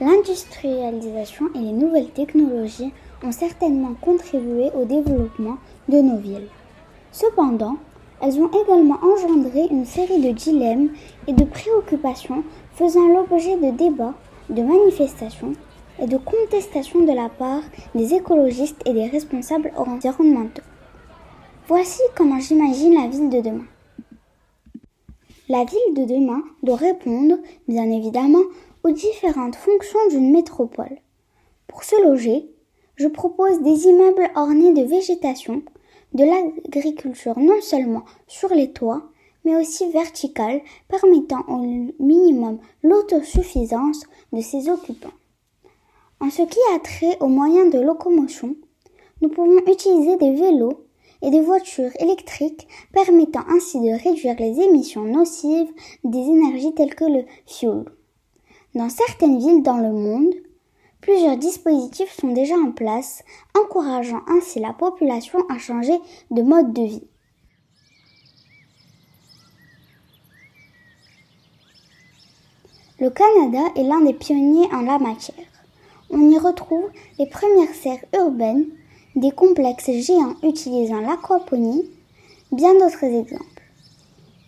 L'industrialisation et les nouvelles technologies ont certainement contribué au développement de nos villes. Cependant, elles ont également engendré une série de dilemmes et de préoccupations faisant l'objet de débats, de manifestations et de contestations de la part des écologistes et des responsables environnementaux. Voici comment j'imagine la ville de demain. La ville de demain doit répondre, bien évidemment, aux différentes fonctions d'une métropole. Pour se loger, je propose des immeubles ornés de végétation, de l'agriculture non seulement sur les toits, mais aussi verticale, permettant au minimum l'autosuffisance de ses occupants. En ce qui a trait aux moyens de locomotion, nous pouvons utiliser des vélos et des voitures électriques permettant ainsi de réduire les émissions nocives des énergies telles que le fuel. Dans certaines villes dans le monde, plusieurs dispositifs sont déjà en place, encourageant ainsi la population à changer de mode de vie. Le Canada est l'un des pionniers en la matière. On y retrouve les premières serres urbaines, des complexes géants utilisant l'aquaponie, bien d'autres exemples.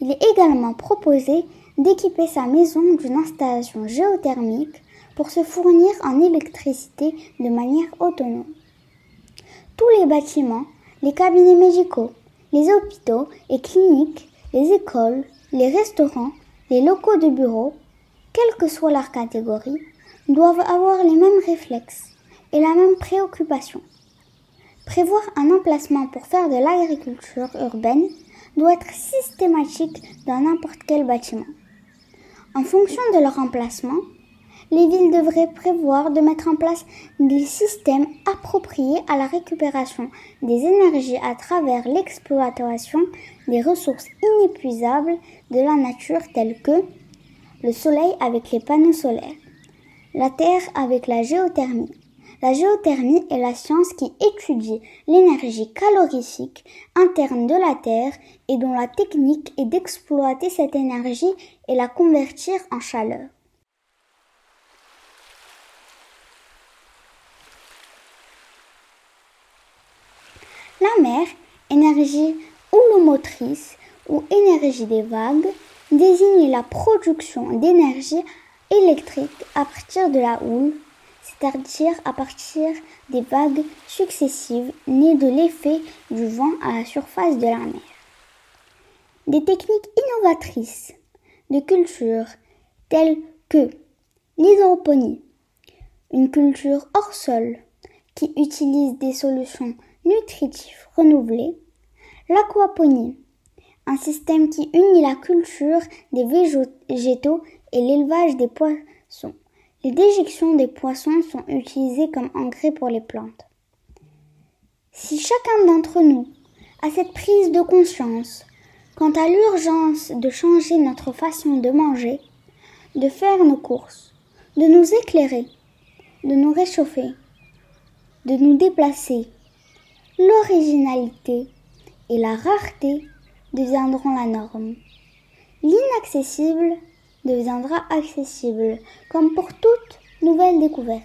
Il est également proposé d'équiper sa maison d'une installation géothermique pour se fournir en électricité de manière autonome. Tous les bâtiments, les cabinets médicaux, les hôpitaux et cliniques, les écoles, les restaurants, les locaux de bureaux, quelle que soit leur catégorie, doivent avoir les mêmes réflexes et la même préoccupation. Prévoir un emplacement pour faire de l'agriculture urbaine doit être systématique dans n'importe quel bâtiment. En fonction de leur emplacement, les villes devraient prévoir de mettre en place des systèmes appropriés à la récupération des énergies à travers l'exploitation des ressources inépuisables de la nature telles que le soleil avec les panneaux solaires, la terre avec la géothermie, la géothermie est la science qui étudie l'énergie calorifique interne de la Terre et dont la technique est d'exploiter cette énergie et la convertir en chaleur. La mer, énergie houlomotrice ou énergie des vagues, désigne la production d'énergie électrique à partir de la houle c'est-à-dire à partir des vagues successives nées de l'effet du vent à la surface de la mer. Des techniques innovatrices de culture telles que l'hydroponie, une culture hors sol qui utilise des solutions nutritives renouvelées, l'aquaponie, un système qui unit la culture des végétaux et l'élevage des poissons, les déjections des poissons sont utilisées comme engrais pour les plantes. Si chacun d'entre nous a cette prise de conscience quant à l'urgence de changer notre façon de manger, de faire nos courses, de nous éclairer, de nous réchauffer, de nous déplacer, l'originalité et la rareté deviendront la norme. L'inaccessible deviendra accessible, comme pour toute nouvelle découverte.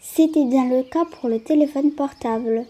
C'était bien le cas pour le téléphone portable.